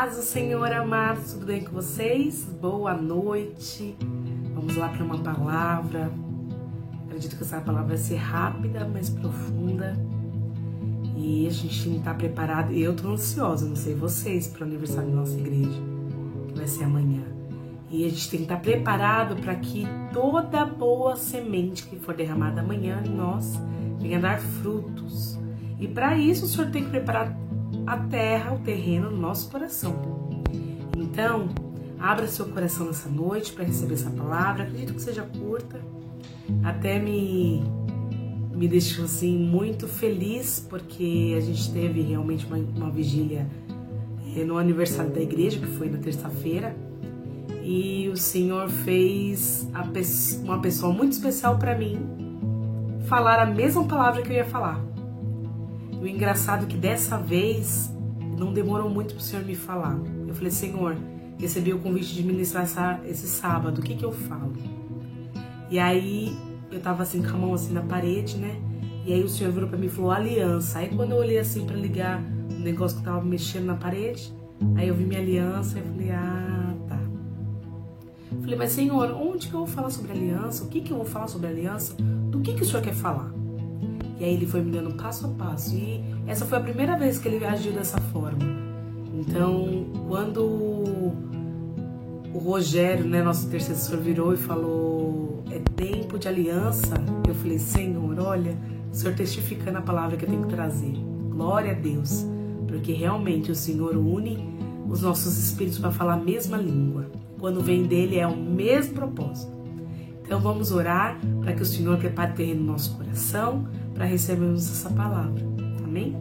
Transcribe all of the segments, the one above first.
paz Senhor amado, tudo bem com vocês? Boa noite. Vamos lá para uma palavra. Acredito que essa palavra vai ser rápida, mas profunda. E a gente não está preparado. Eu estou ansiosa, não sei vocês, para o aniversário da nossa igreja, que vai ser amanhã. E a gente tem que estar tá preparado para que toda boa semente que for derramada amanhã em nós venha dar frutos. E para isso o Senhor tem que preparar a terra, o terreno no nosso coração. Então, abra seu coração nessa noite para receber essa palavra. Acredito que seja curta. Até me me deixou assim muito feliz porque a gente teve realmente uma, uma vigília eh, no aniversário da igreja que foi na terça-feira e o Senhor fez uma pessoa muito especial para mim falar a mesma palavra que eu ia falar. O engraçado é que dessa vez não demorou muito para o Senhor me falar. Eu falei, Senhor, recebi o convite de ministrar essa, esse sábado, o que que eu falo? E aí eu tava assim com a mão assim na parede, né? E aí o Senhor virou para mim e falou aliança. Aí quando eu olhei assim para ligar o negócio que tava mexendo na parede, aí eu vi minha aliança e falei, ah, tá. Falei, mas Senhor, onde que eu vou falar sobre aliança? O que que eu vou falar sobre aliança? Do que que o Senhor quer falar? E aí ele foi me dando passo a passo. E essa foi a primeira vez que ele agiu dessa forma. Então, quando o Rogério, né, nosso intercessor, virou e falou: é tempo de aliança, eu falei: Senhor, olha, o Senhor testificando a palavra que eu tenho que trazer. Glória a Deus, porque realmente o Senhor une os nossos espíritos para falar a mesma língua. Quando vem dele é o mesmo propósito. Então vamos orar para que o Senhor prepare terreno no nosso coração, para recebermos essa palavra. Amém?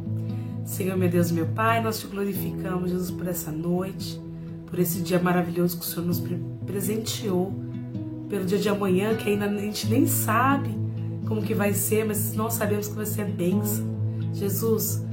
Senhor, meu Deus, meu Pai, nós te glorificamos, Jesus, por essa noite, por esse dia maravilhoso que o Senhor nos presenteou, pelo dia de amanhã, que ainda a gente nem sabe como que vai ser, mas nós sabemos que vai ser bênção. Jesus,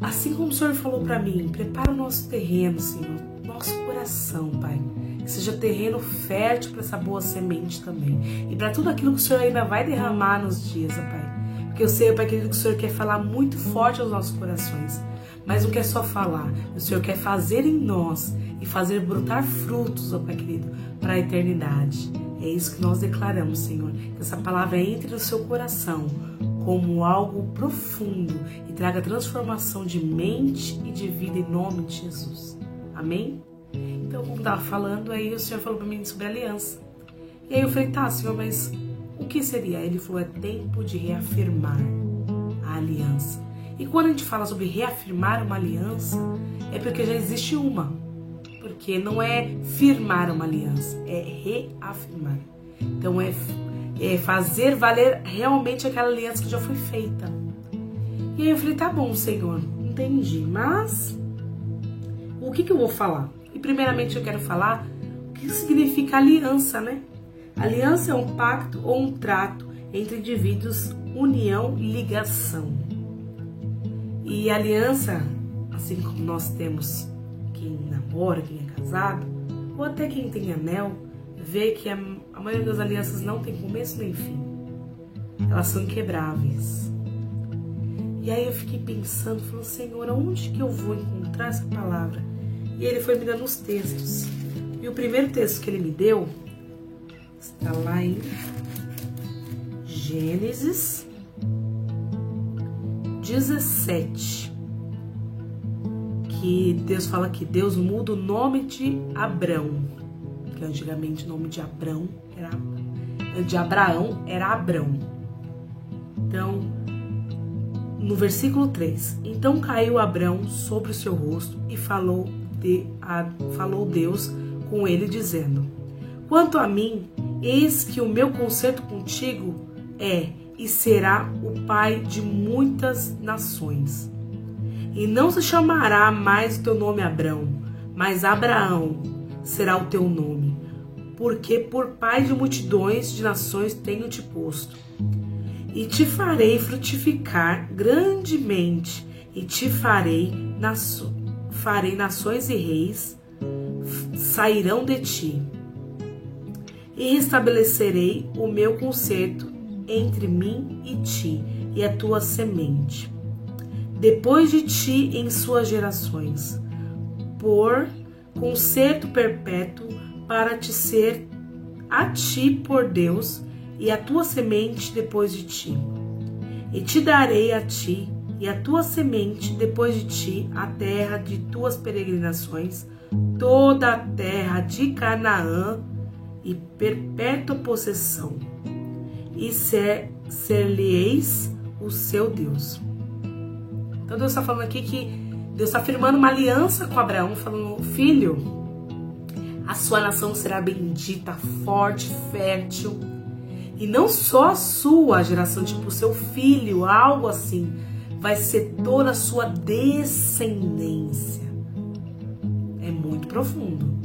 assim como o Senhor falou para mim, prepara o nosso terreno, Senhor, nosso coração, Pai. Que seja terreno fértil para essa boa semente também. E para tudo aquilo que o Senhor ainda vai derramar nos dias, Pai. Porque eu sei, Pai querido, que o Senhor quer falar muito forte aos nossos corações. Mas não quer só falar, o Senhor quer fazer em nós e fazer brotar frutos, ó Pai querido, para a eternidade. É isso que nós declaramos, Senhor. Que essa palavra entre no seu coração como algo profundo e traga transformação de mente e de vida em nome de Jesus. Amém? Então, como estava falando, aí o Senhor falou para mim sobre aliança. E aí eu falei, tá, Senhor, mas o que seria? Ele falou: é tempo de reafirmar a aliança. E quando a gente fala sobre reafirmar uma aliança, é porque já existe uma. Porque não é firmar uma aliança, é reafirmar. Então é, é fazer valer realmente aquela aliança que já foi feita. E aí eu falei: tá bom, Senhor, entendi, mas o que, que eu vou falar? E primeiramente eu quero falar o que significa aliança, né? Aliança é um pacto ou um trato entre indivíduos, união, ligação. E aliança, assim como nós temos quem namora, quem é casado, ou até quem tem anel, vê que a, maioria das alianças não tem começo nem fim. Elas são inquebráveis. E aí eu fiquei pensando, falando, Senhor, aonde que eu vou encontrar essa palavra? E ele foi me dando os textos. E o primeiro texto que ele me deu Está lá em Gênesis 17. Que Deus fala que Deus muda o nome de Abrão. Que antigamente o nome de Abrão era de Abraão era Abrão. Então, no versículo 3, então caiu Abrão sobre o seu rosto e falou, de, a, falou Deus com ele, dizendo: Quanto a mim, Eis que o meu concerto contigo é e será o pai de muitas nações. E não se chamará mais o teu nome Abrão, mas Abraão será o teu nome, porque por pai de multidões de nações tenho te posto. E te farei frutificar grandemente, e te farei, farei nações e reis sairão de ti e restabelecerei o meu concerto entre mim e ti e a tua semente. Depois de ti em suas gerações, por concerto perpétuo para te ser a ti por Deus e a tua semente depois de ti. E te darei a ti e a tua semente depois de ti a terra de tuas peregrinações, toda a terra de Canaã e perpétua possessão, e ser, ser-lhe-eis o seu Deus. Então Deus está falando aqui que Deus está firmando uma aliança com Abraão, falando, filho, a sua nação será bendita, forte, fértil. E não só a sua geração, tipo o seu filho, algo assim, vai ser toda a sua descendência. É muito profundo.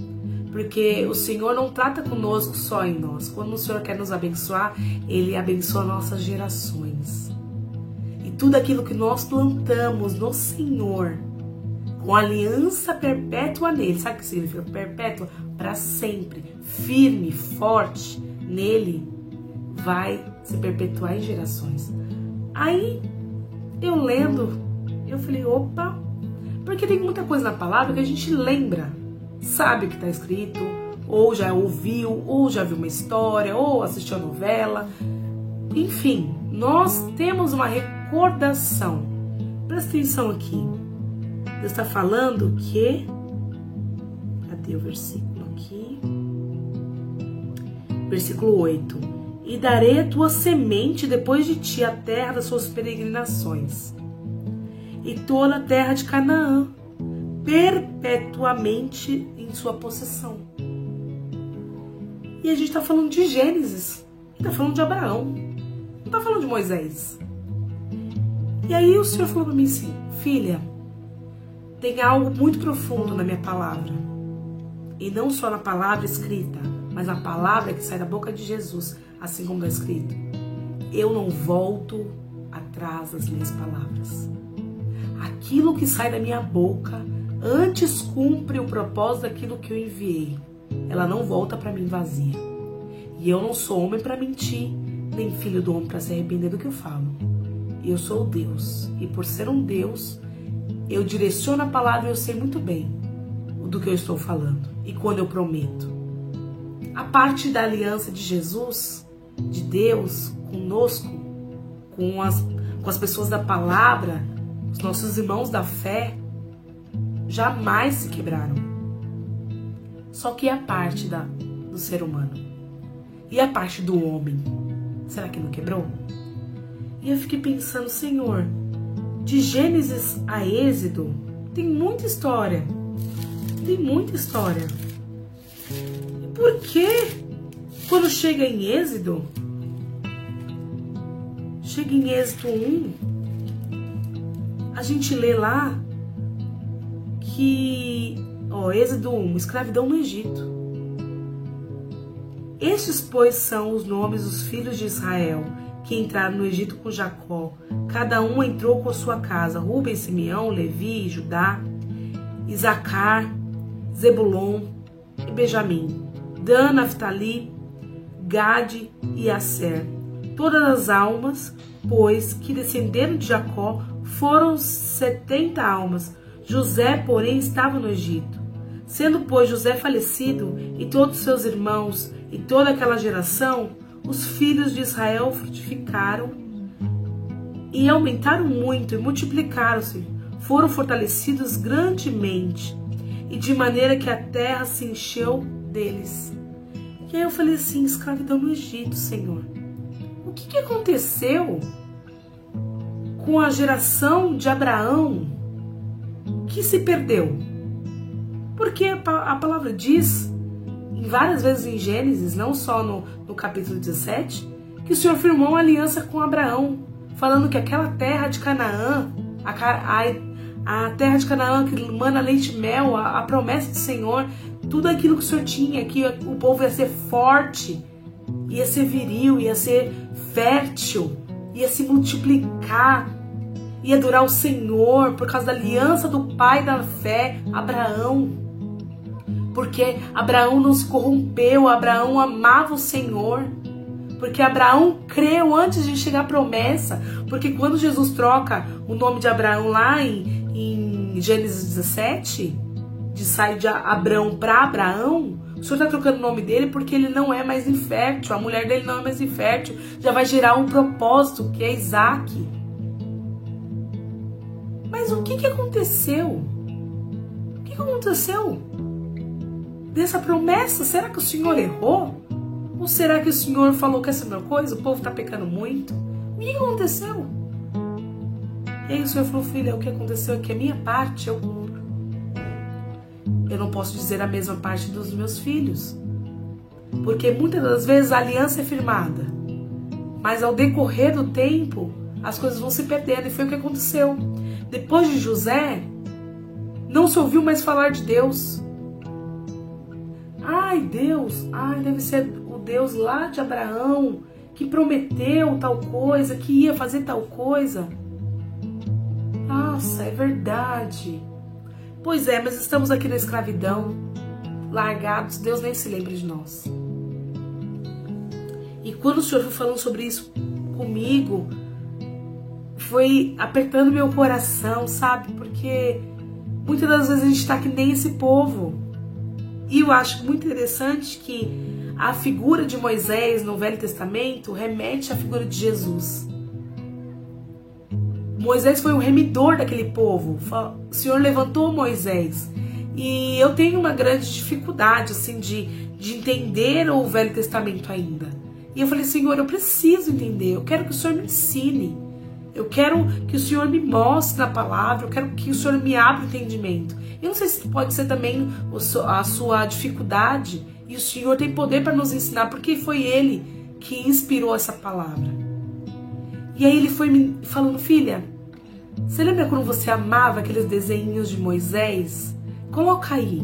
Porque o Senhor não trata conosco só em nós. Quando o Senhor quer nos abençoar, Ele abençoa nossas gerações tudo aquilo que nós plantamos no Senhor, com aliança perpétua nele, sabe o que significa perpétua? Para sempre, firme, forte nele, vai se perpetuar em gerações. Aí, eu lendo, eu falei, opa, porque tem muita coisa na palavra que a gente lembra, sabe o que está escrito, ou já ouviu, ou já viu uma história, ou assistiu a novela, enfim, nós temos uma recordação. Presta atenção aqui. Deus está falando que. Cadê o versículo aqui? Versículo 8. E darei a tua semente depois de ti a terra das suas peregrinações, e toda a terra de Canaã, perpetuamente sua possessão. E a gente está falando de Gênesis, está falando de Abraão, não está falando de Moisés. E aí o Senhor falou para mim assim: Filha, tem algo muito profundo na minha palavra. E não só na palavra escrita, mas na palavra que sai da boca de Jesus, assim como está escrito. Eu não volto atrás das minhas palavras. Aquilo que sai da minha boca antes cumpre o propósito daquilo que eu enviei. Ela não volta para mim vazia. E eu não sou homem para mentir, nem filho do homem para se arrepender do que eu falo eu sou Deus. E por ser um Deus, eu direciono a palavra e eu sei muito bem do que eu estou falando. E quando eu prometo. A parte da aliança de Jesus, de Deus conosco, com as, com as pessoas da palavra, os nossos irmãos da fé, jamais se quebraram. Só que a parte da, do ser humano e a parte do homem, será que não quebrou? E eu fiquei pensando, Senhor, de Gênesis a Êxodo tem muita história. Tem muita história. E por que quando chega em Êxodo, chega em Êxodo 1, a gente lê lá que, ó, Êxodo 1, escravidão no Egito. Estes, pois, são os nomes dos filhos de Israel que entraram no Egito com Jacó. Cada um entrou com sua casa: Rubem, Simeão, Levi, Judá, Isacar, Zebulon e Benjamim, Dan, Naftali, Gade e Aser. Todas as almas, pois, que descenderam de Jacó foram setenta almas. José, porém, estava no Egito. Sendo, pois, José falecido, e todos seus irmãos, e toda aquela geração, os filhos de Israel frutificaram e aumentaram muito e multiplicaram-se, foram fortalecidos grandemente, e de maneira que a terra se encheu deles. E aí eu falei assim: escravidão no Egito, Senhor. O que, que aconteceu com a geração de Abraão que se perdeu? Porque a, palavra diz várias vezes em Gênesis, não só no, no capítulo 17, que o Senhor firmou uma aliança com Abraão, falando que aquela terra de Canaã, a, a, a terra de Canaã que manda leite e mel, a, a, promessa do Senhor, tudo aquilo que o Senhor tinha, que o povo ia ser forte, ia ser viril, ia ser fértil, ia se multiplicar, ia durar o Senhor por causa da aliança do pai da fé, Abraão. Porque Abraão não se corrompeu, Abraão amava o Senhor, porque Abraão creu antes de chegar a promessa, porque quando Jesus troca o nome de Abraão lá em, em Gênesis 17, de sair de Abrão para Abraão, o senhor está trocando o nome dele porque ele não é mais infértil, a mulher dele não é mais infértil, já vai gerar um propósito que é Isaac. Mas o que, que aconteceu? O que, que aconteceu dessa promessa? Será que o senhor errou? Ou será que o senhor falou que essa é a mesma coisa? O povo está pecando muito? O que, aconteceu? E aí o senhor falou, filha, o que aconteceu é que a minha parte eu cumpro. Eu não posso dizer a mesma parte dos meus filhos. Porque muitas das vezes a aliança é firmada. Mas ao decorrer do tempo, as coisas vão se perdendo. E foi o que aconteceu. Depois de José, não se ouviu mais falar de Deus. Ai, Deus, ai, deve ser o Deus lá de Abraão que prometeu tal coisa, que ia fazer tal coisa. Nossa, é verdade. Pois é, mas estamos aqui na escravidão, largados, Deus nem se lembra de nós. E quando o Senhor foi falando sobre isso comigo, foi apertando meu coração, sabe? Porque muitas das vezes a gente está que nem esse povo. E eu acho muito interessante que a figura de Moisés no Velho Testamento remete à figura de Jesus. Moisés foi o remidor daquele povo. O Senhor levantou Moisés. E eu tenho uma grande dificuldade assim de, de entender o Velho Testamento ainda. E eu falei, Senhor, eu preciso entender. Eu quero que o Senhor me ensine. Eu quero que o Senhor me mostre na palavra. Eu quero que o Senhor me abra o entendimento. Eu não sei se pode ser também a sua dificuldade. E o Senhor tem poder para nos ensinar, porque foi Ele que inspirou essa palavra. E aí ele foi me falando, filha, você lembra quando você amava aqueles desenhos de Moisés? Coloca aí.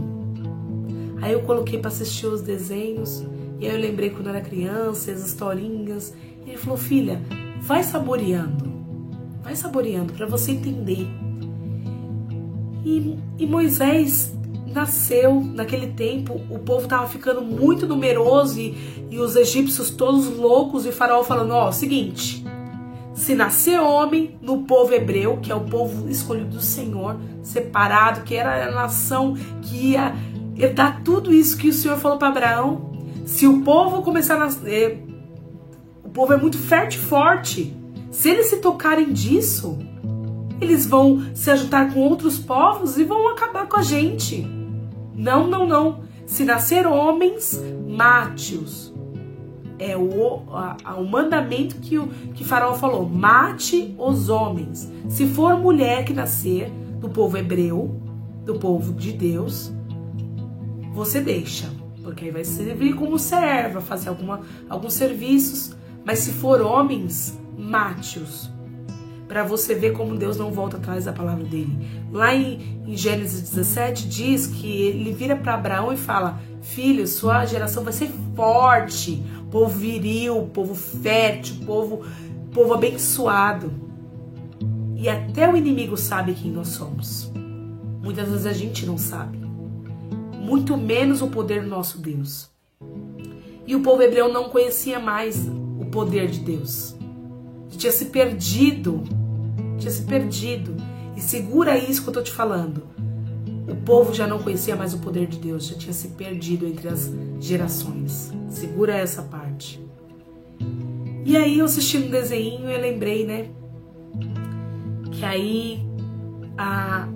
Aí eu coloquei para assistir os desenhos. E aí eu lembrei quando eu era criança, as historinhas. E ele falou: Filha, vai saboreando. Vai saboreando para você entender. E, e Moisés nasceu naquele tempo, o povo estava ficando muito numeroso e, e, os egípcios todos loucos e Faraó falando: Ó, seguinte se nascer homem no povo hebreu, que é o povo escolhido do Senhor, separado, que era a nação que ia herdar tudo isso que o Senhor falou para Abraão. Se o povo começar a nascer, o povo é muito fértil e forte. Se eles se tocarem disso, eles vão se ajuntar com outros povos e vão acabar com a gente. Não, não, não. Se nascer homens, mate-os é o, a, o mandamento que o que Faraó falou: mate os homens. Se for mulher que nascer do povo hebreu, do povo de Deus, você deixa, porque aí vai servir como serva, fazer alguma, alguns serviços. Mas se for homens, mate-os. Para você ver como Deus não volta atrás da palavra dele. Lá em, em Gênesis 17 diz que ele vira para Abraão e fala: Filho, sua geração vai ser forte povo viril, povo fértil, povo, povo abençoado. E até o inimigo sabe quem nós somos. Muitas vezes a gente não sabe. Muito menos o poder do nosso Deus. E o povo hebreu não conhecia mais o poder de Deus. Tinha se perdido. Tinha se perdido. E segura isso que eu tô te falando. O povo já não conhecia mais o poder de Deus, já tinha se perdido entre as gerações. Segura essa parte. E aí eu assistindo um desenho eu lembrei, né? Que aí a,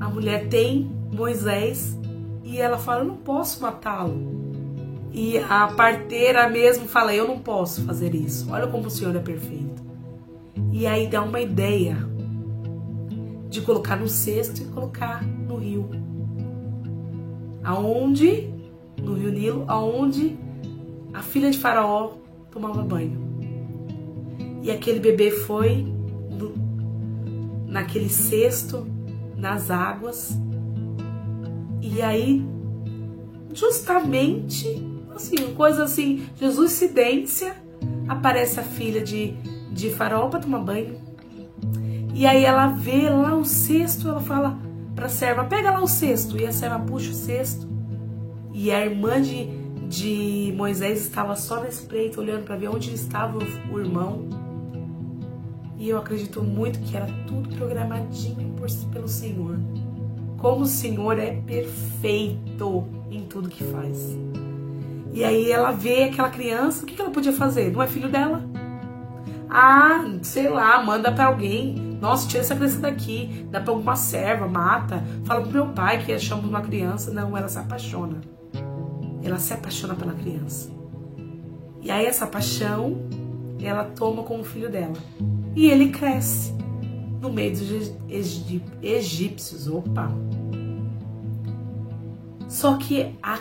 a mulher tem Moisés e ela fala, eu não posso matá-lo. E a parteira mesmo fala, eu não posso fazer isso. Olha como o Senhor é perfeito. E aí dá uma ideia de colocar no cesto e colocar no rio. Aonde? No rio Nilo, aonde a filha de Faraó tomava banho. E aquele bebê foi no, naquele cesto, nas águas. E aí, justamente, assim, coisa assim, Jesus cidência, aparece a filha de, de Faraó para tomar banho. E aí ela vê lá o cesto, ela fala para a serva: pega lá o cesto. E a serva puxa o cesto. E a irmã de, de Moisés estava só na espreita, olhando para ver onde estava o irmão. E eu acredito muito que era tudo programadinho por, pelo Senhor. como o Senhor é perfeito em tudo que faz. E aí ela vê aquela criança, o que ela podia fazer? Não é filho dela? Ah, sei lá, manda para alguém. Nossa, tira essa criança daqui. Dá pra alguma serva, mata. Fala pro meu pai que achamos uma criança. Não, ela se apaixona. Ela se apaixona pela criança. E aí essa paixão, ela toma como filho dela. E ele cresce no meio dos egípcios. Opa! Só que há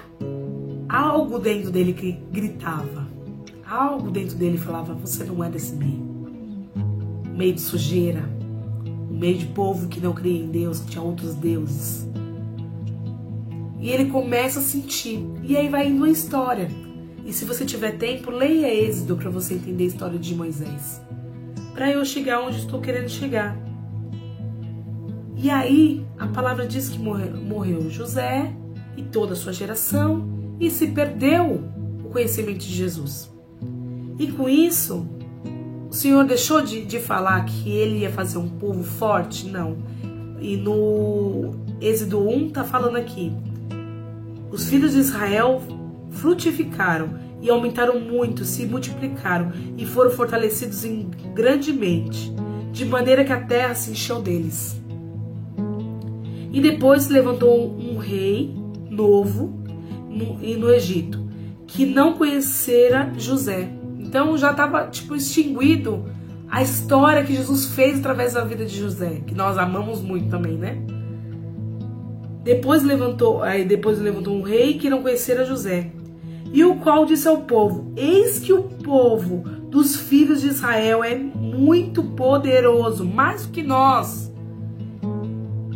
algo dentro dele que gritava. Algo dentro dele falava: Você não é desse meio. Meio de sujeira. Meio de povo que não cria em Deus, que tinha outros deuses. E ele começa a sentir. E aí vai indo uma história. E se você tiver tempo, leia Êxodo para você entender a história de Moisés. Para eu chegar onde estou querendo chegar. E aí, a palavra diz que morreu, José e toda a sua geração e se perdeu o conhecimento de Jesus. E com isso, o Senhor deixou de, de falar que ele ia fazer um povo forte? Não. E no Êxodo 1 está falando aqui: os filhos de Israel frutificaram e aumentaram muito, se multiplicaram e foram fortalecidos em grandemente, de maneira que a terra se encheu deles. E depois levantou um rei novo no, no Egito, que não conhecera José. Então já estava tipo extinguido a história que Jesus fez através da vida de José, que nós amamos muito também, né? Depois levantou, aí depois levantou um rei que não conhecera José, e o qual disse ao povo: Eis que o povo dos filhos de Israel é muito poderoso, mais do que nós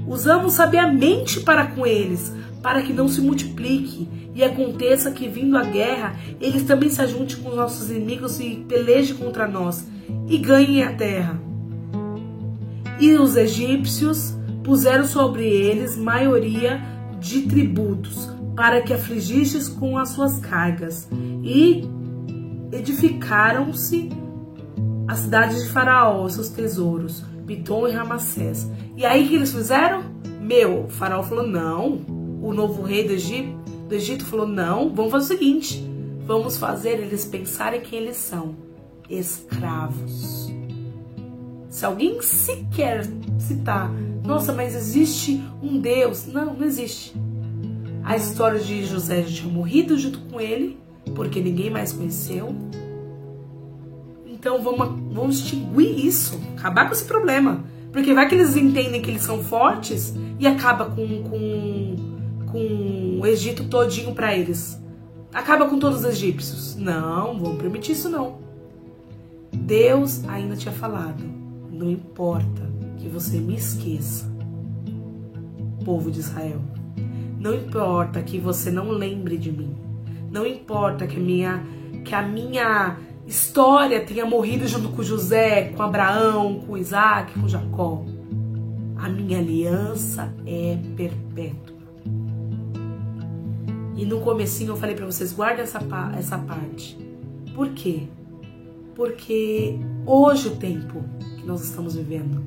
Usamos sabiamente para com eles, para que não se multiplique e aconteça que, vindo a guerra, eles também se ajuntem com os nossos inimigos e pelejem contra nós e ganhem a terra. E os egípcios puseram sobre eles maioria de tributos, para que afligistes com as suas cargas, e edificaram-se as cidades de Faraó, seus tesouros, Pitom e Ramassés. E aí que eles fizeram? Meu, o faraó falou: não. O novo rei do Egito, do Egito falou: não, vamos fazer o seguinte: vamos fazer eles pensarem quem eles são: escravos. Se alguém sequer citar, nossa, mas existe um Deus. Não, não existe. A história de José tinha morrido junto com ele, porque ninguém mais conheceu. Então vamos, vamos extinguir isso, acabar com esse problema. Porque vai que eles entendem que eles são fortes e acaba com, com, com o Egito todinho para eles. Acaba com todos os egípcios. Não, vamos permitir isso não. Deus ainda tinha falado: não importa que você me esqueça, povo de Israel. Não importa que você não lembre de mim. Não importa que a minha que a minha história tenha morrido junto com José, com Abraão, com Isaac, com Jacó. A minha aliança é perpétua. E no comecinho eu falei para vocês, guarda essa, essa parte. Por quê? Porque hoje o tempo que nós estamos vivendo,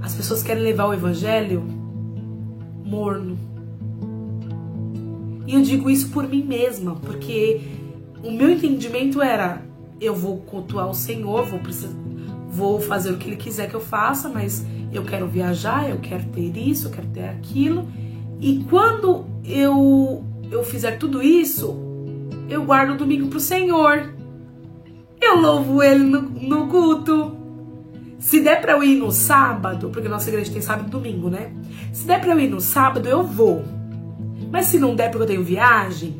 as pessoas querem levar o evangelho morno. E eu digo isso por mim mesma, porque o meu entendimento era: eu vou cultuar o Senhor, vou, precisar, vou fazer o que Ele quiser que eu faça, mas eu quero viajar, eu quero ter isso, eu quero ter aquilo. E quando eu, fizer tudo isso, eu guardo o domingo para o Senhor. Eu louvo Ele no, no culto. Se der para eu ir no sábado, porque nossa igreja tem sábado e domingo, né? Se der para eu ir no sábado, eu vou. Mas se não der porque eu tenho viagem,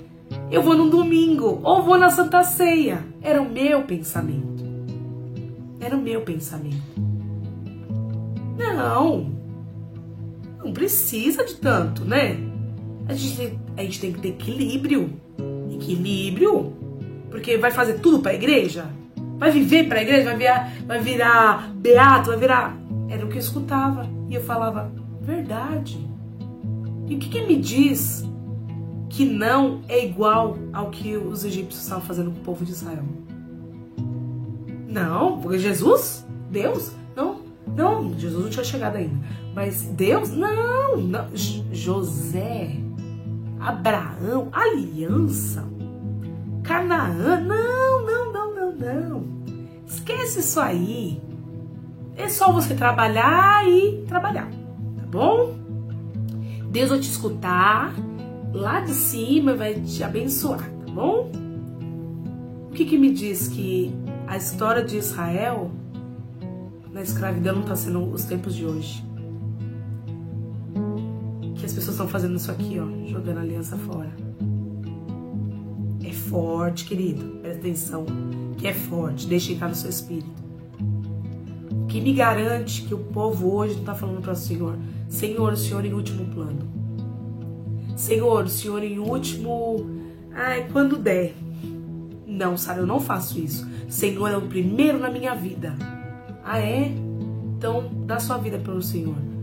eu vou no domingo ou vou na Santa Ceia. Era o meu pensamento. Era o meu pensamento. Não, não precisa de tanto, né? A gente, a gente tem que ter equilíbrio. Equilíbrio. Porque vai fazer tudo para a igreja? Vai viver para a igreja? Vai virar, vai virar beato? Vai virar. Era o que eu escutava. E eu falava, verdade. E o que, que me diz que não é igual ao que os egípcios estavam fazendo com o povo de Israel. Não, porque Jesus, Deus, não, não, Jesus não tinha chegado ainda. Mas Deus, não, não. José, Abraão, aliança, Canaã, não, não, não, não, não. Esquece isso aí. É só você trabalhar e trabalhar, tá bom? Deus vai te escutar lá de cima, vai te abençoar, tá bom? O que, que me diz que a história de Israel na escravidão não está sendo os tempos de hoje? Pessoas estão fazendo isso aqui, ó, jogando a aliança fora. É forte, querido, presta atenção, que é forte, deixa entrar no seu espírito. O que me garante que o povo hoje não está falando para o Senhor, Senhor, o Senhor em último plano. Senhor, o Senhor em último. Ai, quando der. Não, Sara, eu não faço isso. Senhor é o primeiro na minha vida. Ah, é? Então, dá sua vida pelo Senhor.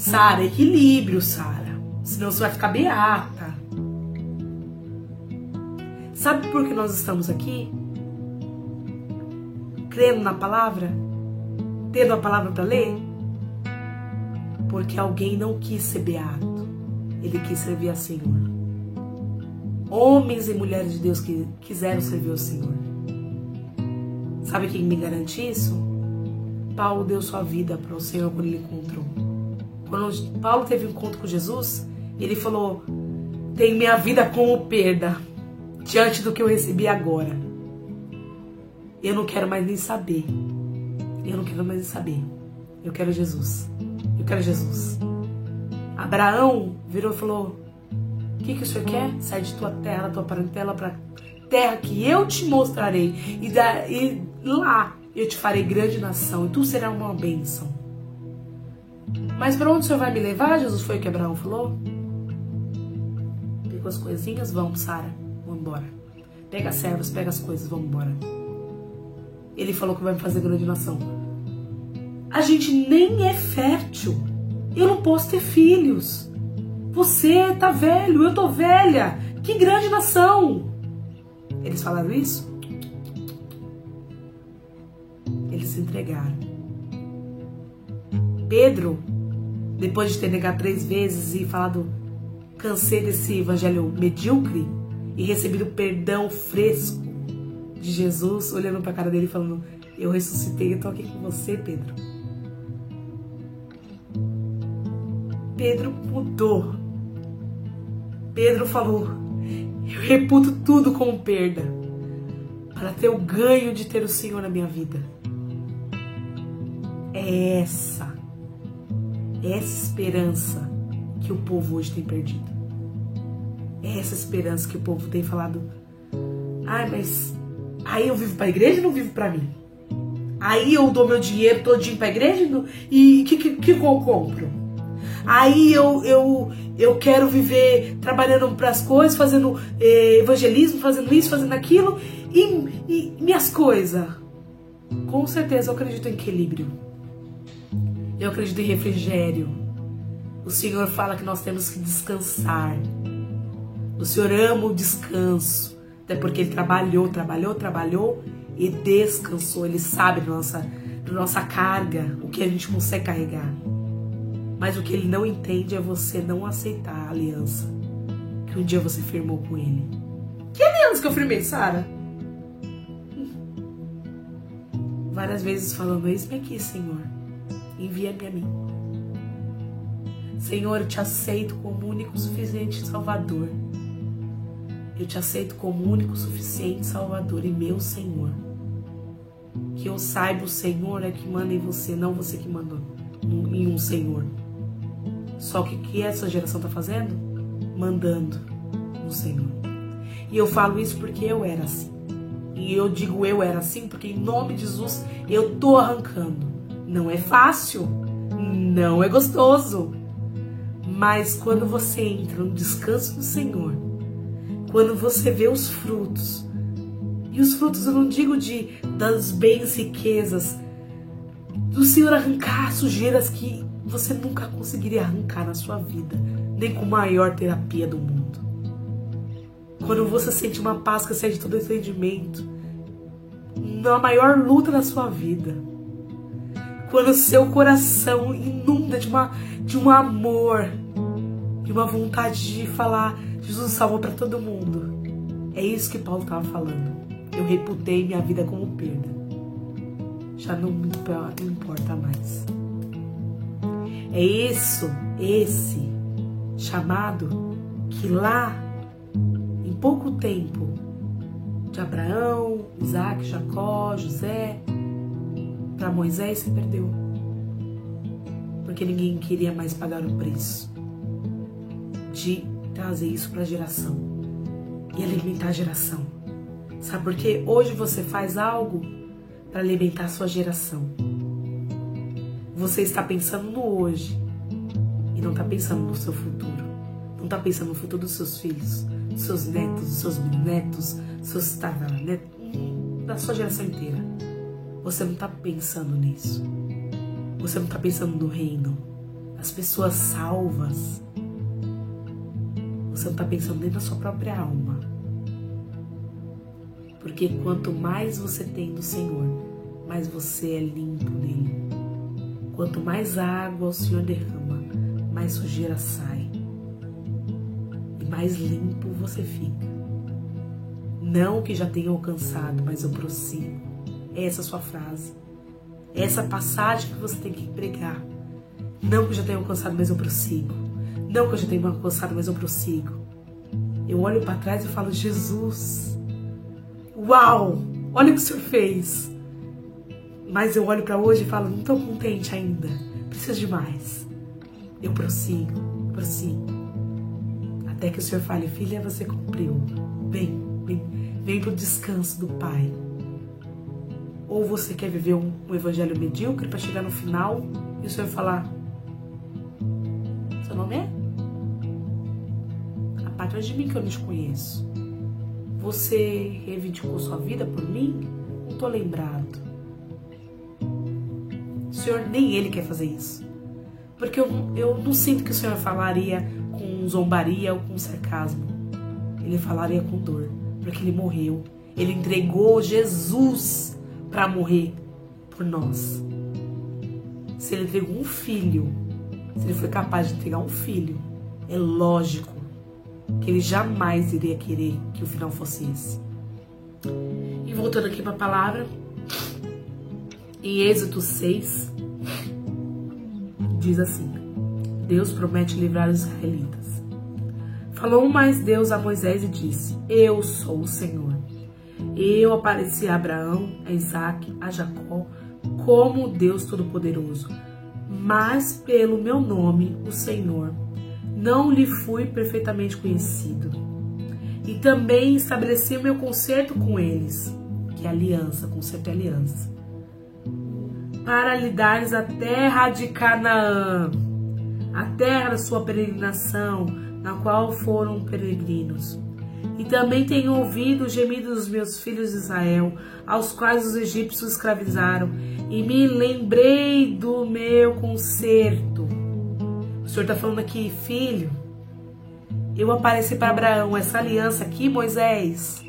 Sara, equilíbrio, Sara. Senão você vai ficar beata. Sabe por que nós estamos aqui? Crendo na palavra? Tendo a palavra para ler? Porque alguém não quis ser beato. Ele quis servir a Senhor homens e mulheres de Deus que quiseram servir o Senhor. Sabe quem me garante isso? Paulo deu sua vida para o Senhor quando ele encontrou. Quando Paulo teve um encontro com Jesus, ele falou: Tenho minha vida como perda diante do que eu recebi agora. Eu não quero mais nem saber. Eu não quero mais nem saber. Eu quero Jesus. Eu quero Jesus. Abraão virou e falou: o que, que o Senhor quer? Sai de tua terra, tua parentela, para terra que eu te mostrarei. E, da, e lá eu te farei grande nação. E tu serás uma bênção. Mas para onde o Senhor vai me levar? Jesus foi o que Abraão falou. Pegou as coisinhas, vamos, Sara. Vamos embora. Pega as servas, pega as coisas, vamos embora. Ele falou que vai me fazer grande nação. A gente nem é fértil. Eu não posso ter filhos. Você tá velho, eu tô velha. Que grande nação! Eles falaram isso? Eles se entregaram. Pedro, depois de ter negado três vezes e falado, cansei desse evangelho medíocre e recebido perdão fresco de Jesus, olhando para a cara dele e falando: Eu ressuscitei, eu tô aqui com você, Pedro. Pedro mudou. Pedro falou: Eu reputo tudo como perda para ter o ganho de ter o Senhor na minha vida. É essa, essa esperança que o povo hoje tem perdido. É essa esperança que o povo tem falado. Ai, mas aí eu vivo para a igreja e não vivo para mim. Aí eu dou meu dinheiro todinho para a igreja e o que, que, que eu compro? Aí eu, eu, eu quero viver trabalhando para as coisas, fazendo eh, evangelismo, fazendo isso, fazendo aquilo, e, e minhas coisas. Com certeza eu acredito em equilíbrio. Eu acredito em refrigério. O Senhor fala que nós temos que descansar. O Senhor ama o descanso. Até porque Ele trabalhou, trabalhou, trabalhou e descansou. Ele sabe da nossa, da nossa carga, o que a gente consegue carregar. Mas o que ele não entende é você não aceitar a aliança que um dia você firmou com ele. Que aliança que eu firmei, Sara? Várias vezes falando, eis-me aqui, Senhor. Envia-me a mim. Senhor, eu te aceito como único suficiente Salvador. Eu te aceito como único suficiente Salvador e meu Senhor. Que eu saiba, o Senhor é que manda em você, não você que mandou em um Senhor. Só que o que essa geração está fazendo? Mandando no Senhor. E eu falo isso porque eu era assim. E eu digo eu era assim porque em nome de Jesus eu tô arrancando. Não é fácil, não é gostoso. Mas quando você entra no descanso do Senhor, quando você vê os frutos, e os frutos eu não digo de das bens riquezas, do Senhor arrancar sujeiras que você nunca conseguiria arrancar na sua vida, nem com a maior terapia do mundo. Quando você sente uma paz que excede todo entendimento, na maior luta da sua vida. Quando seu coração inunda de, uma, de um amor, de uma vontade de falar, Jesus salvou para todo mundo. É isso que Paulo estava falando. Eu reputei minha vida como perda. Já não me importa mais. É isso, esse chamado que lá, em pouco tempo, de Abraão, Isaac, Jacó, José, para Moisés se perdeu. Porque ninguém queria mais pagar o preço de trazer isso para a geração e alimentar a geração. Sabe por quê? Hoje você faz algo para alimentar a sua geração. Você está pensando no hoje e não está pensando no seu futuro. Não está pensando no futuro dos seus filhos, dos seus netos, dos seus netos, dos seus netos, da sua geração inteira. Você não está pensando nisso. Você não está pensando no reino, as pessoas salvas. Você não está pensando nem na sua própria alma. Porque quanto mais você tem do Senhor, mais você é limpo nele. Quanto mais água o Senhor derrama, mais sujeira sai. E mais limpo você fica. Não que já tenha alcançado, mas eu prossigo. Essa sua frase. Essa passagem que você tem que pregar. Não que eu já tenha alcançado, mas eu prossigo. Não que eu já tenha alcançado, mas eu prossigo. Eu olho para trás e falo: Jesus, uau, olha o que o Senhor fez. Mas eu olho para hoje e falo: não estou contente ainda, preciso de mais. Eu prossigo, prossigo. Até que o Senhor fale: filha, você cumpriu. Vem, vem, vem para o descanso do Pai. Ou você quer viver um, um evangelho medíocre para chegar no final e o Senhor falar: Seu nome é? Aparte de mim que eu não te conheço. Você reivindicou sua vida por mim? Não estou lembrado. O Senhor, nem Ele quer fazer isso. Porque eu, eu não sinto que o Senhor falaria com zombaria ou com sarcasmo. Ele falaria com dor. Porque Ele morreu. Ele entregou Jesus para morrer por nós. Se ele entregou um filho, se ele foi capaz de entregar um filho, é lógico que ele jamais iria querer que o final fosse esse. E voltando aqui para a palavra, em Êxodo 6, diz assim: Deus promete livrar os israelitas. Falou mais Deus a Moisés e disse: Eu sou o Senhor eu apareci a Abraão, a Isaac, a Jacó, como Deus Todo-Poderoso. Mas pelo meu nome, o Senhor, não lhe fui perfeitamente conhecido. E também estabeleci o meu concerto com eles, que é aliança, concerto é aliança, para lhe dares a terra de Canaã, a terra da sua peregrinação, na qual foram peregrinos e também tenho ouvido o gemido dos meus filhos de Israel, aos quais os egípcios escravizaram, e me lembrei do meu conserto. O Senhor está falando aqui, filho, eu apareci para Abraão, essa aliança aqui, Moisés,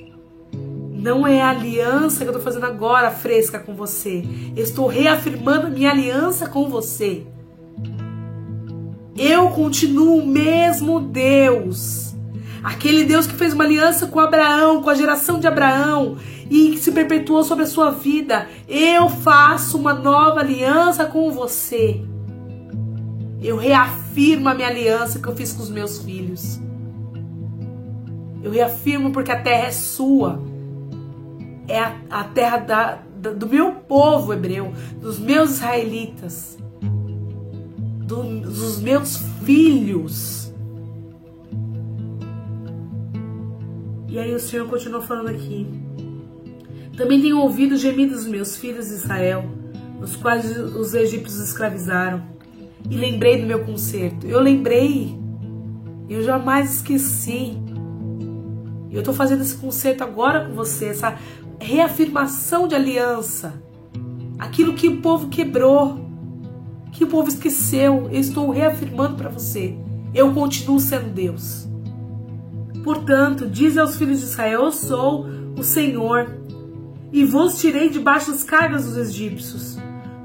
não é a aliança que eu estou fazendo agora fresca com você. Eu estou reafirmando minha aliança com você. Eu continuo o mesmo Deus Aquele Deus que fez uma aliança com Abraão, com a geração de Abraão e que se perpetuou sobre a sua vida. Eu faço uma nova aliança com você. Eu reafirmo a minha aliança que eu fiz com os meus filhos. Eu reafirmo porque a terra é sua. É a, a terra da, da, do meu povo hebreu, dos meus israelitas, do, dos meus filhos. E aí o Senhor continua falando aqui. Também tenho ouvido os gemidos dos meus filhos de Israel, os quais os egípcios escravizaram. E lembrei do meu conserto. Eu lembrei. Eu jamais esqueci. Eu estou fazendo esse conserto agora com você, essa reafirmação de aliança. Aquilo que o povo quebrou, que o povo esqueceu, eu estou reafirmando para você. Eu continuo sendo Deus. Portanto, diz aos filhos de Israel: Eu sou o Senhor, e vos tirei debaixo das cargas dos egípcios.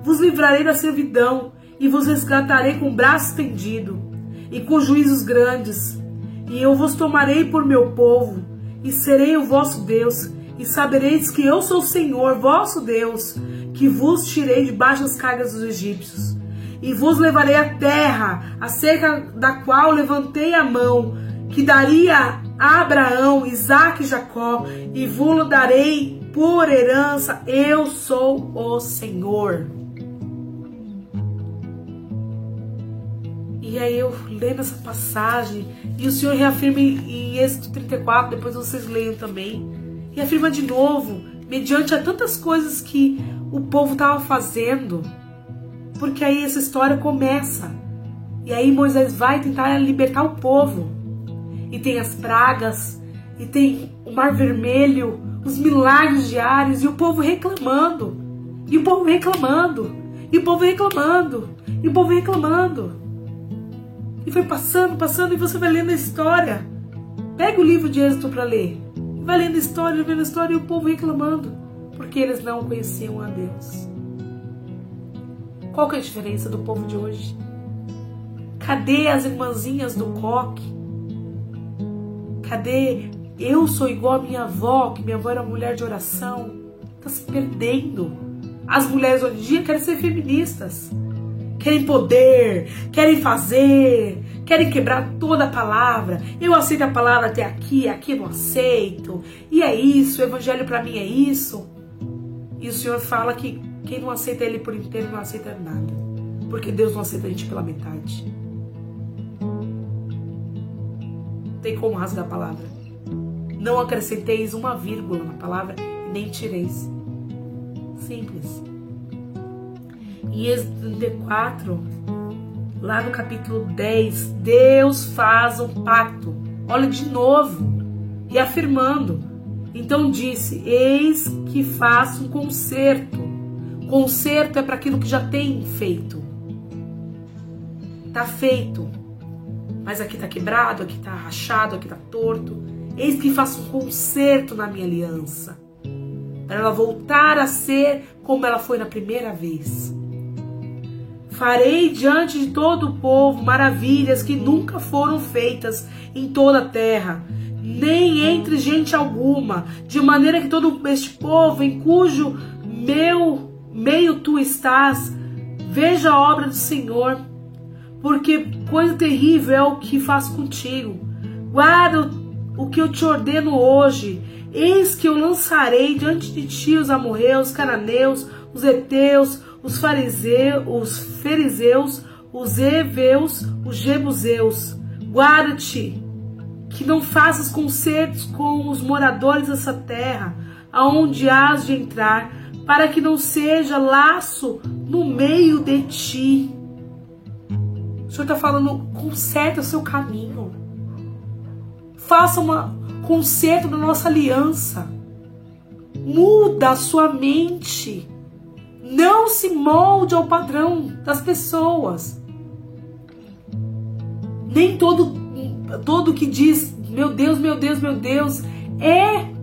vos livrarei da servidão e vos resgatarei com o braço estendido e com juízos grandes. E eu vos tomarei por meu povo e serei o vosso Deus. E sabereis que eu sou o Senhor, vosso Deus, que vos tirei debaixo das cargas dos egípcios. E vos levarei à terra, acerca da qual levantei a mão, que daria Abraão, Isaque e Jacó, e vos darei por herança. Eu sou o Senhor. E aí eu lendo essa passagem, e o Senhor reafirma em Êxodo 34, depois vocês leiam também, e afirma de novo, mediante a tantas coisas que o povo estava fazendo, porque aí essa história começa. E aí Moisés vai tentar libertar o povo. E tem as pragas, e tem o mar vermelho, os milagres diários, e o povo reclamando. E o povo reclamando. E o povo reclamando. E o povo reclamando. E foi passando, passando, e você vai lendo a história. Pega o livro de Êxodo para ler. Vai lendo a história, vendo a história e o povo reclamando. Porque eles não conheciam a Deus. Qual que é a diferença do povo de hoje? Cadê as irmãzinhas do coque? Cadê eu sou igual a minha avó, que minha avó era mulher de oração? Tá se perdendo. As mulheres hoje em dia querem ser feministas querem poder, querem fazer, querem quebrar toda a palavra. Eu aceito a palavra até aqui, aqui não aceito. E é isso, o evangelho para mim é isso. E o Senhor fala que quem não aceita ele por inteiro não aceita nada. Porque Deus não aceita a gente pela metade. Tem como rasgar a palavra. Não acrescenteis uma vírgula na palavra nem tireis. Simples. Em Êxodo 34, lá no capítulo 10, Deus faz um pacto. Olha de novo, e afirmando. Então disse: Eis que faço um conserto. Conserto é para aquilo que já tem feito. Está feito. Mas aqui está quebrado, aqui está rachado, aqui está torto. Eis que faço um conserto na minha aliança. Para ela voltar a ser como ela foi na primeira vez. Farei diante de todo o povo maravilhas que nunca foram feitas em toda a terra, nem entre gente alguma, de maneira que todo este povo em cujo meu meio tu estás, veja a obra do Senhor, porque coisa terrível é o que faz contigo. Guarda o que eu te ordeno hoje. Eis que eu lançarei diante de ti os amorreus, os cananeus, os heteus, os fariseus, os fariseus, os heveus, os jebuseus. Guarda-te que não faças concertos com os moradores dessa terra, aonde has de entrar, para que não seja laço no meio de ti. O Senhor está falando, conserta o seu caminho. Faça um conserto da nossa aliança. Muda a sua mente. Não se molde ao padrão das pessoas. Nem todo todo que diz, meu Deus, meu Deus, meu Deus, é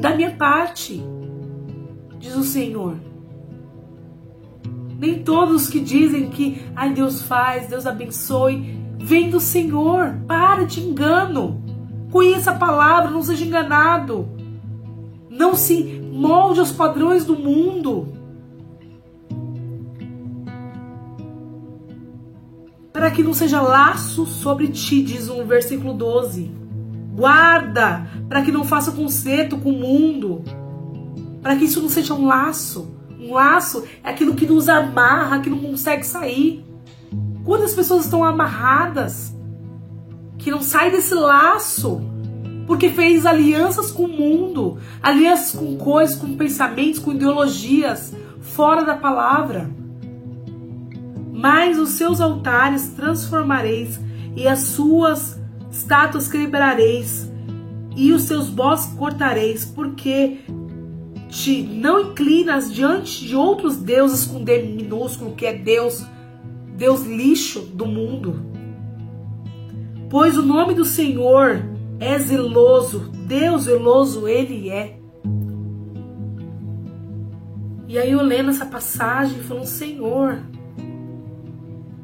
da minha parte, diz o Senhor. Nem todos que dizem que, ai, Deus faz, Deus abençoe, vem do Senhor. Para de engano. Conheça a palavra, não seja enganado. Não se molde aos padrões do mundo. para que não seja laço sobre ti, diz o versículo 12. Guarda, para que não faça conserto com o mundo, para que isso não seja um laço. Um laço é aquilo que nos amarra, que não consegue sair. Quantas pessoas estão amarradas, que não sai desse laço, porque fez alianças com o mundo, alianças com coisas, com pensamentos, com ideologias fora da palavra mas os seus altares transformareis, e as suas estátuas quebrareis, e os seus bosques cortareis, porque te não inclinas diante de outros deuses com D minúsculo, que é Deus, Deus lixo do mundo. Pois o nome do Senhor é zeloso, Deus zeloso ele é. E aí eu lendo essa passagem, falando, Senhor,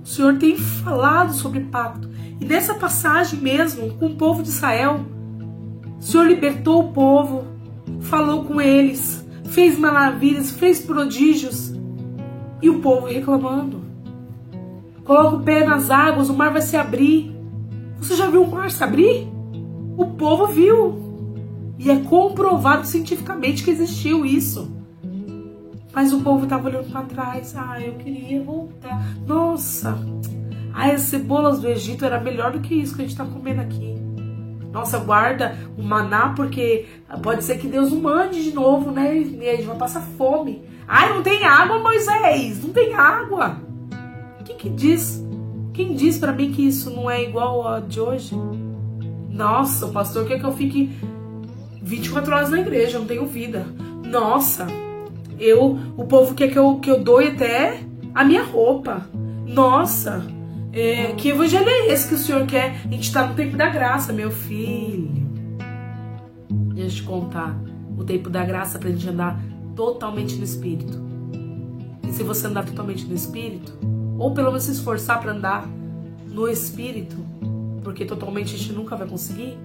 o Senhor tem falado sobre pacto. E nessa passagem mesmo, com o povo de Israel, o Senhor libertou o povo, falou com eles, fez maravilhas, fez prodígios. E o povo reclamando. Coloca o pé nas águas, o mar vai se abrir. Você já viu o mar se abrir? O povo viu. E é comprovado cientificamente que existiu isso. Mas o povo estava olhando para trás. Ah, eu queria voltar. Nossa, ah, as cebolas do Egito era melhor do que isso que a gente está comendo aqui. Nossa, guarda o maná porque pode ser que Deus não mande de novo, né? E a gente vai passar fome. Ai, não tem água, Moisés, não tem água. Quem que diz? Quem diz para mim que isso não é igual a de hoje? Nossa, o pastor quer que eu fique 24 horas na igreja, eu não tenho vida. Nossa, eu, o povo quer que eu, que eu doe até a minha roupa. Nossa, é, que evangelho é esse que o Senhor quer? A gente está no tempo da graça, meu filho. Deixa eu te contar. O tempo da graça para a gente andar totalmente no Espírito. E se você andar totalmente no Espírito, ou pelo menos se esforçar para andar no Espírito, porque totalmente a gente nunca vai conseguir,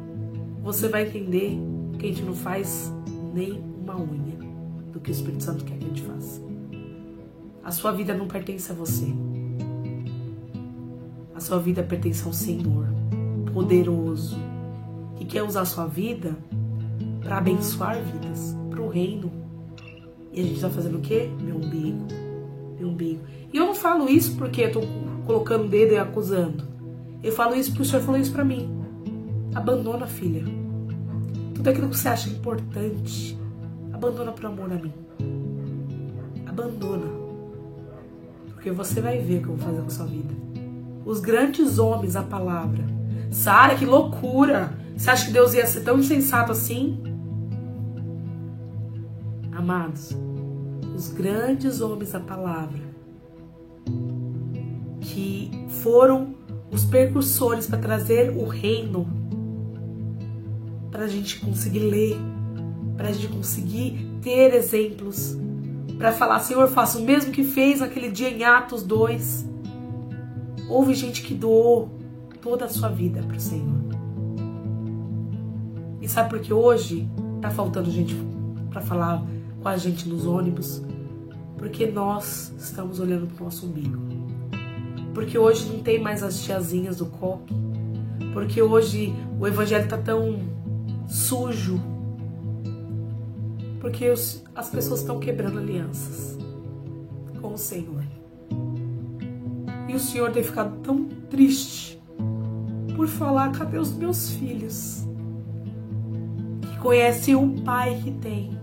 você vai entender que a gente não faz nem uma unha do que o Espírito Santo quer que a gente faça. A sua vida não pertence a você. A sua vida pertence ao Senhor, poderoso, que quer usar a sua vida para abençoar vidas, para o reino. E a gente está fazendo o quê? Meu umbigo. Meu umbigo. E eu não falo isso porque eu tô colocando o dedo e acusando. Eu falo isso porque o Senhor falou isso para mim. Abandona, filha. Tudo aquilo que você acha importante, abandona por amor a mim. Abandona. Porque você vai ver o que eu vou fazer com a sua vida. Os grandes homens, a palavra. Sara, que loucura! Você acha que Deus ia ser tão insensato assim? Amados, os grandes homens da palavra que foram os percursores para trazer o reino para a gente conseguir ler, para a gente conseguir ter exemplos, para falar, Senhor, faça o mesmo que fez naquele dia em Atos 2. Houve gente que doou toda a sua vida para o Senhor. E sabe por que hoje tá faltando gente para falar com a gente nos ônibus? Porque nós estamos olhando para o nosso umbigo. Porque hoje não tem mais as tiazinhas do coque. Porque hoje o evangelho tá tão sujo. Porque os, as pessoas estão quebrando alianças com o Senhor. E o Senhor tem ficado tão triste por falar: cadê os meus filhos? Que conhecem o Pai que tem.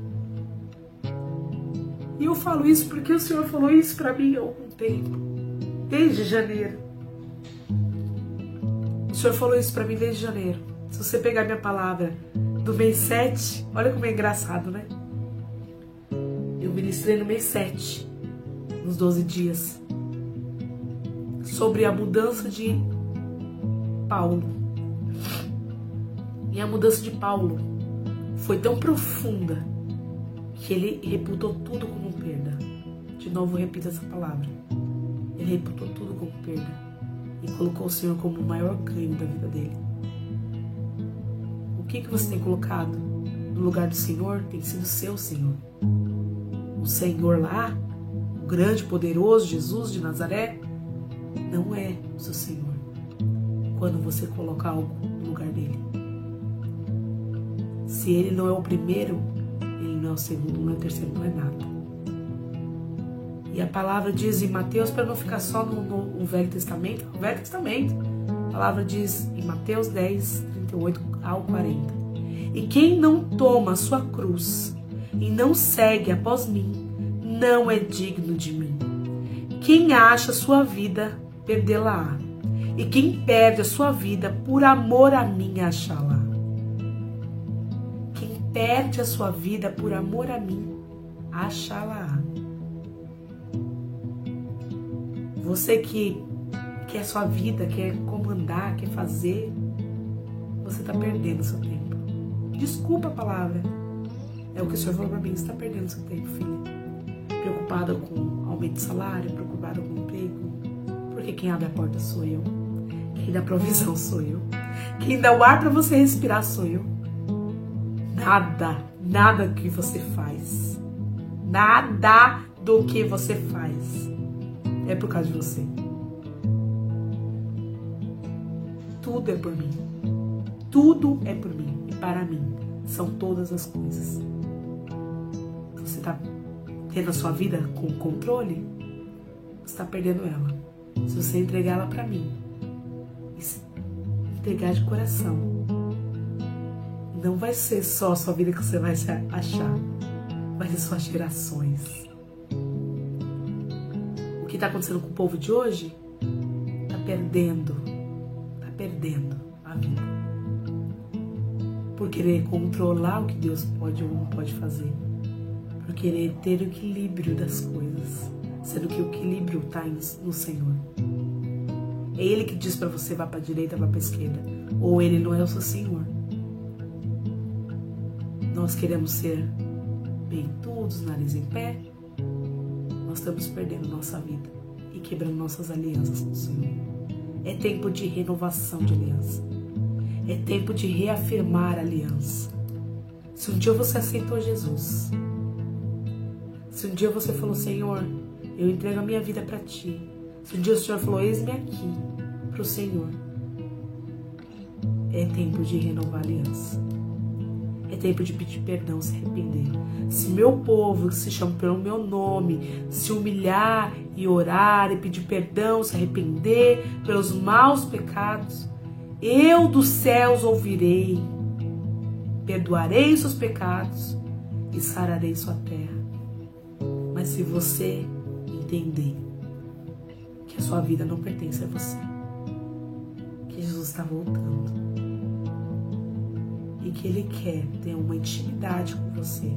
E eu falo isso porque o Senhor falou isso para mim há algum tempo, desde janeiro. O Senhor falou isso para mim desde janeiro. Se você pegar minha palavra do mês 7, olha como é engraçado, né? Eu ministrei no mês 7, nos 12 dias, sobre a mudança de Paulo. E a mudança de Paulo foi tão profunda que ele reputou tudo como perda. De novo, repito essa palavra. Ele reputou tudo como perda e colocou o Senhor como o maior ganho da vida dele que, que você tem colocado no lugar do Senhor tem sido seu Senhor. O Senhor lá, o grande, poderoso Jesus de Nazaré, não é o seu Senhor. Quando você coloca algo no lugar dele. Se ele não é o primeiro, ele não é o segundo, não é o terceiro, não é nada. E a palavra diz em Mateus, para não ficar só no, no, no Velho Testamento, o Velho Testamento, a palavra diz em Mateus 10, 38 ao 40. E quem não toma a sua cruz e não segue após mim, não é digno de mim. Quem acha sua vida, perdê-la-á. E quem perde a sua vida por amor a mim, achá-la. Quem perde a sua vida por amor a mim, achá-la. Você que quer sua vida, quer comandar, quer fazer, você está perdendo seu tempo. Desculpa a palavra. É o que o Senhor falou para mim. Você está perdendo seu tempo, filha. preocupada com aumento de salário, preocupada com emprego, porque quem abre a porta sou eu. Quem dá provisão sou eu. Quem dá o ar para você respirar sou eu. Nada, nada que você faz, nada do que você faz é por causa de você. Tudo é por mim. Tudo é por mim e para mim. São todas as coisas. Você está tendo a sua vida com controle? Você está perdendo ela. Se você entregar ela para mim, entregar de coração, não vai ser só a sua vida que você vai se achar, vai ser suas gerações. O que está acontecendo com o povo de hoje? Está perdendo, está perdendo a vida. Por querer controlar o que Deus pode ou não pode fazer. Por querer ter o equilíbrio das coisas. Sendo que o equilíbrio está no Senhor. É Ele que diz para você vá para a direita, vá para a esquerda. Ou Ele não é o seu Senhor. Nós queremos ser peitudos, nariz em pé. Nós estamos perdendo nossa vida e quebrando nossas alianças com o Senhor. É tempo de renovação de aliança. É tempo de reafirmar a aliança. Se um dia você aceitou Jesus, se um dia você falou, Senhor, eu entrego a minha vida para ti, se um dia o Senhor falou, eis-me aqui para o Senhor, é tempo de renovar a aliança. É tempo de pedir perdão, se arrepender. Se meu povo, que se chama pelo meu nome, se humilhar e orar e pedir perdão, se arrepender pelos maus pecados, eu dos céus ouvirei, perdoarei seus pecados e sararei sua terra. Mas se você entender que a sua vida não pertence a você, que Jesus está voltando e que Ele quer ter uma intimidade com você,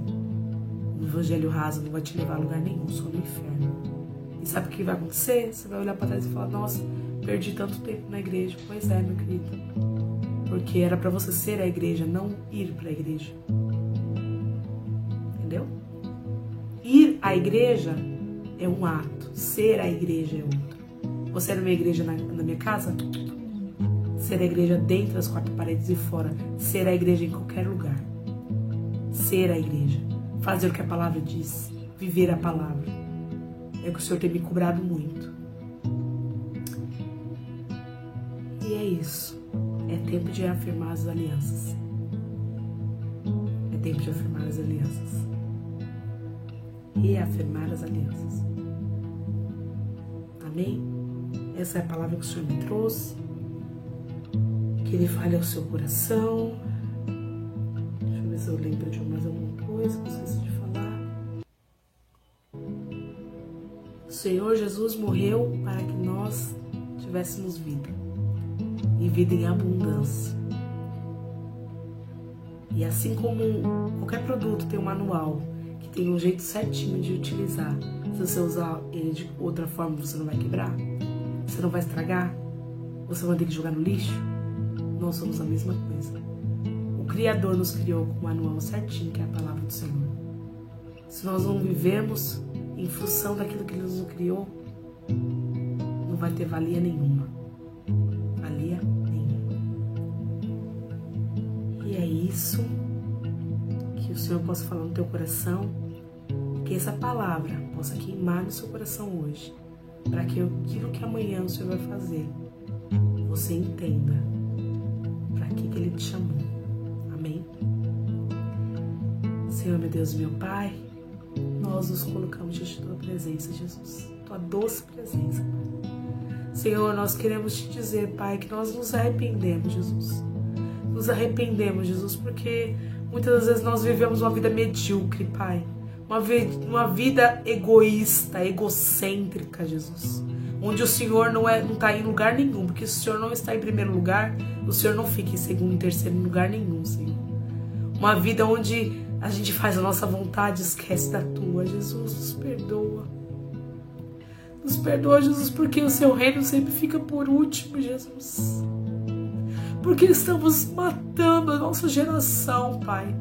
o evangelho raso não vai te levar a lugar nenhum, só no inferno. E sabe o que vai acontecer? Você vai olhar para trás e falar: Nossa, perdi tanto tempo na igreja. Pois é, meu querido. Porque era para você ser a igreja, não ir para a igreja. Entendeu? Ir à igreja é um ato, ser a igreja é outro. Você era minha igreja na, na minha casa? Ser a igreja dentro das quatro paredes e fora. Ser a igreja em qualquer lugar. Ser a igreja. Fazer o que a palavra diz. Viver a palavra. É o que o Senhor tem me cobrado muito. E é isso. É tempo de afirmar as alianças. É tempo de afirmar as alianças. Reafirmar as alianças. Amém? Essa é a palavra que o Senhor me trouxe. Que Ele fale ao seu coração. Deixa eu ver se eu lembro de mais alguma coisa que eu esqueci de falar. O Senhor Jesus morreu para que nós tivéssemos vida e vida em abundância. E assim como qualquer produto tem um manual tem um jeito certinho de utilizar, se você usar ele de outra forma, você não vai quebrar, você não vai estragar, você vai ter que jogar no lixo. Nós somos a mesma coisa. O Criador nos criou com o manual certinho, que é a palavra do Senhor. Se nós não vivemos em função daquilo que Ele nos criou, não vai ter valia nenhuma. Valia nenhuma. E é isso que o Senhor possa falar no teu coração, que essa palavra possa queimar no seu coração hoje, para que aquilo que amanhã o Senhor vai fazer, você entenda para que, que Ele te chamou. Amém? Senhor, meu Deus, meu Pai, nós nos colocamos diante da tua presença, Jesus, tua doce presença. Senhor, nós queremos te dizer, Pai, que nós nos arrependemos, Jesus. Nos arrependemos, Jesus, porque muitas das vezes nós vivemos uma vida medíocre, Pai. Uma, uma vida egoísta, egocêntrica, Jesus. Onde o Senhor não é, não está em lugar nenhum, porque se o Senhor não está em primeiro lugar, o Senhor não fica em segundo e terceiro lugar nenhum, Senhor. Uma vida onde a gente faz a nossa vontade, esquece da tua. Jesus, nos perdoa. Nos perdoa, Jesus, porque o seu reino sempre fica por último, porque estamos matando a nossa geração, Pai.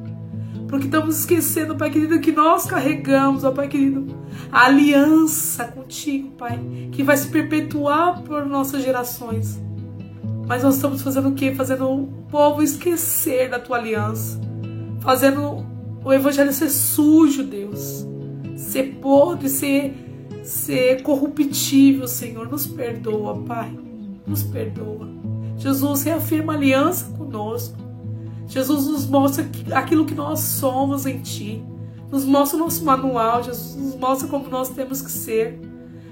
Porque estamos esquecendo, Pai querido, que nós carregamos, ó Pai querido, a aliança contigo, Pai, que vai se perpetuar por nossas gerações. Mas nós estamos fazendo o quê? Fazendo o povo esquecer da tua aliança. Fazendo o evangelho ser sujo, Deus. Ser podre, ser, ser corruptível, Senhor. Nos perdoa, Pai. Nos perdoa. Jesus reafirma aliança conosco. Jesus nos mostra aquilo que nós somos em Ti. Nos mostra o nosso manual. Jesus nos mostra como nós temos que ser.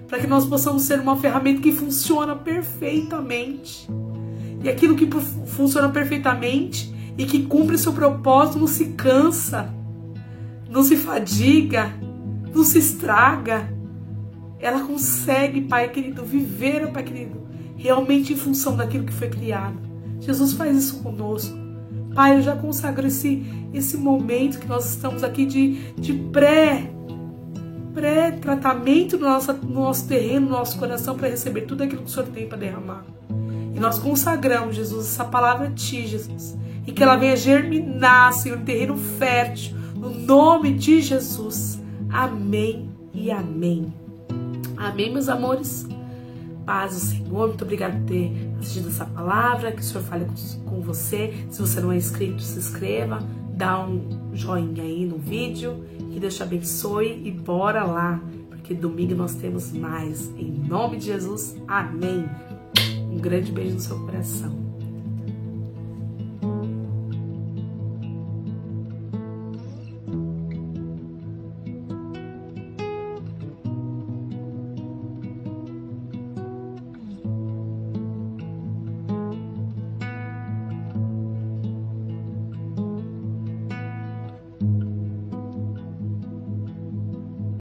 Para que nós possamos ser uma ferramenta que funciona perfeitamente. E aquilo que funciona perfeitamente e que cumpre seu propósito não se cansa, não se fadiga, não se estraga. Ela consegue, Pai querido, viver, Pai querido, realmente em função daquilo que foi criado. Jesus faz isso conosco. Pai, eu já consagro esse, esse momento que nós estamos aqui de, de pré pré-tratamento no nosso, no nosso terreno, no nosso coração, para receber tudo aquilo que o Senhor tem para derramar. E nós consagramos, Jesus, essa palavra a Ti, Jesus. E que ela venha germinar, Senhor, em terreno fértil, no nome de Jesus. Amém e amém. Amém, meus amores paz do Senhor. Muito obrigada por ter assistido essa palavra. Que o Senhor fale com você. Se você não é inscrito, se inscreva. Dá um joinha aí no vídeo. Que Deus te abençoe e bora lá. Porque domingo nós temos mais. Em nome de Jesus. Amém. Um grande beijo no seu coração.